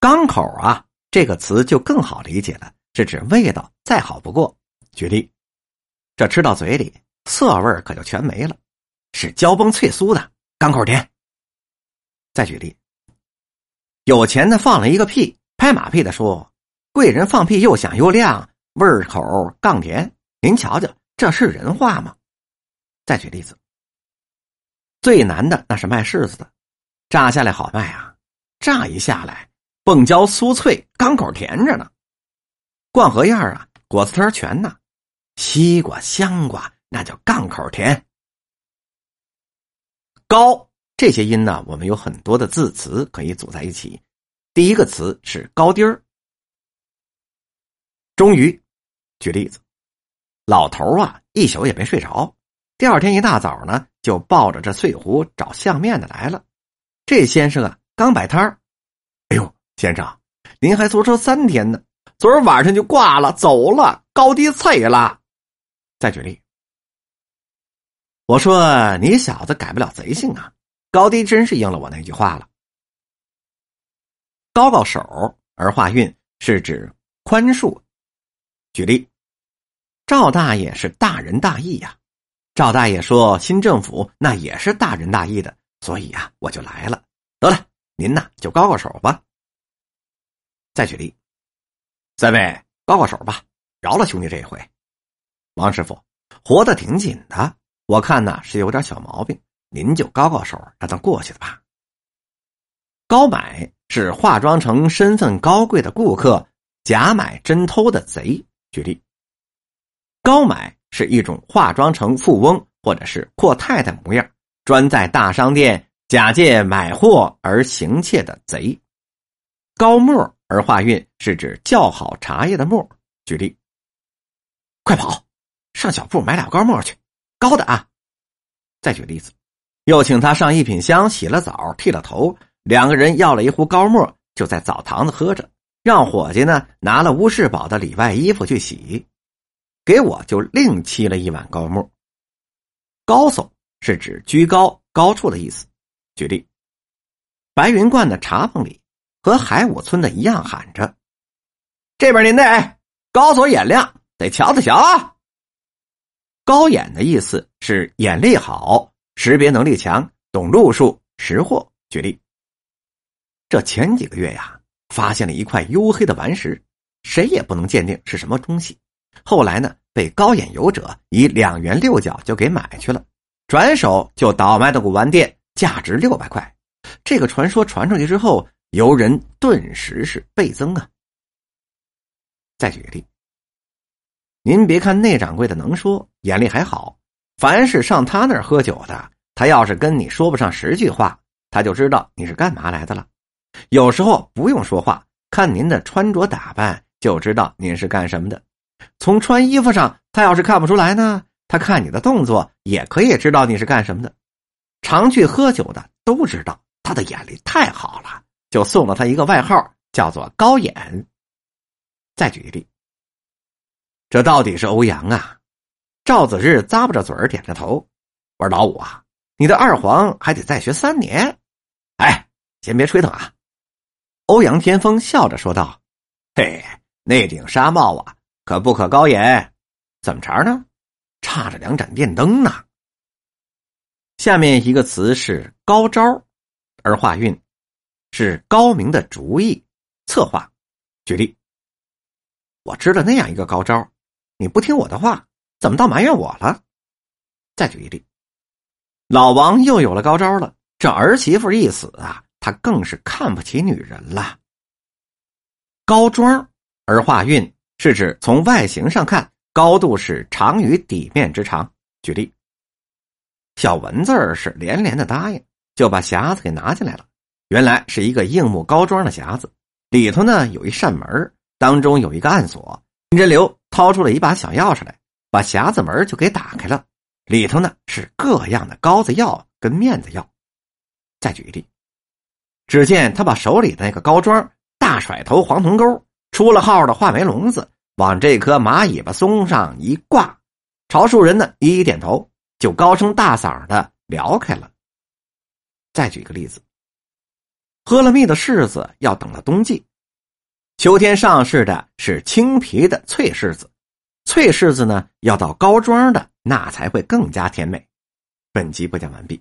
缸口啊，这个词就更好理解了，是指味道再好不过。举例，这吃到嘴里，涩味可就全没了，是焦崩脆酥的，缸口甜。再举例，有钱的放了一个屁，拍马屁的说：“贵人放屁又响又亮，味口杠甜。”您瞧瞧，这是人话吗？再举例子，最难的那是卖柿子的，炸下来好卖啊，炸一下来，蹦椒酥脆，刚口甜着呢。灌荷叶啊，果子汤全呢，西瓜、香瓜那叫杠口甜。高这些音呢，我们有很多的字词可以组在一起。第一个词是高低儿。终于，举例子。老头啊，一宿也没睡着。第二天一大早呢，就抱着这碎壶找相面的来了。这先生啊，刚摆摊儿。哎呦，先生，您还坐车三天呢，昨儿晚上就挂了，走了，高低脆了。再举例，我说你小子改不了贼性啊，高低真是应了我那句话了。高高手儿化运是指宽恕。举例。赵大爷是大仁大义呀，赵大爷说新政府那也是大仁大义的，所以呀我就来了。得了，您呐就高高手吧。再举例，三位高高手吧，饶了兄弟这一回。王师傅活得挺紧的，我看呐是有点小毛病，您就高高手让他过去的吧。高买是化妆成身份高贵的顾客，假买真偷的贼。举例。高买是一种化妆成富翁或者是阔太太模样，专在大商店假借买货而行窃的贼。高沫而化韵是指较好茶叶的沫。举例：快跑，上小铺买俩高沫去，高的啊。再举例子，又请他上一品香洗了澡，剃了头，两个人要了一壶高沫，就在澡堂子喝着，让伙计呢拿了乌世宝的里外衣服去洗。给我就另沏了一碗高沫。高耸是指居高高处的意思。举例，白云观的茶棚里，和海武村的一样喊着：“这边您得高叟眼亮，得瞧得瞧啊。”高眼的意思是眼力好，识别能力强，懂路数，识货。举例，这前几个月呀，发现了一块黝黑的顽石，谁也不能鉴定是什么东西。后来呢，被高眼游者以两元六角就给买去了，转手就倒卖到古玩店，价值六百块。这个传说传出去之后，游人顿时是倍增啊。再举个例，您别看内掌柜的能说，眼力还好，凡是上他那儿喝酒的，他要是跟你说不上十句话，他就知道你是干嘛来的了。有时候不用说话，看您的穿着打扮就知道您是干什么的。从穿衣服上，他要是看不出来呢，他看你的动作也可以知道你是干什么的。常去喝酒的都知道他的眼力太好了，就送了他一个外号，叫做“高眼”。再举一例，这到底是欧阳啊？赵子日咂巴着嘴，点着头。我说老五啊，你的二黄还得再学三年。哎，先别吹腾啊！欧阳天风笑着说道：“嘿，那顶纱帽啊。”可不可高眼？怎么茬呢？差着两盏电灯呢。下面一个词是高招，而化韵是高明的主意策划。举例，我知道那样一个高招，你不听我的话，怎么倒埋怨我了？再举一例，老王又有了高招了。这儿媳妇一死啊，他更是看不起女人了。高庄而化韵。是指从外形上看，高度是长于底面之长。举例，小文字是连连的答应，就把匣子给拿进来了。原来是一个硬木高桩的匣子，里头呢有一扇门，当中有一个暗锁。金针流掏出了一把小钥匙来，把匣子门就给打开了。里头呢是各样的膏子药跟面子药。再举一例，只见他把手里的那个高桩大甩头黄铜钩。出了号的画眉笼子往这棵马尾巴松上一挂，朝树人呢一一点头，就高声大嗓的聊开了。再举个例子，喝了蜜的柿子要等到冬季，秋天上市的是青皮的脆柿子，脆柿子呢要到高庄的，那才会更加甜美。本集播讲完毕。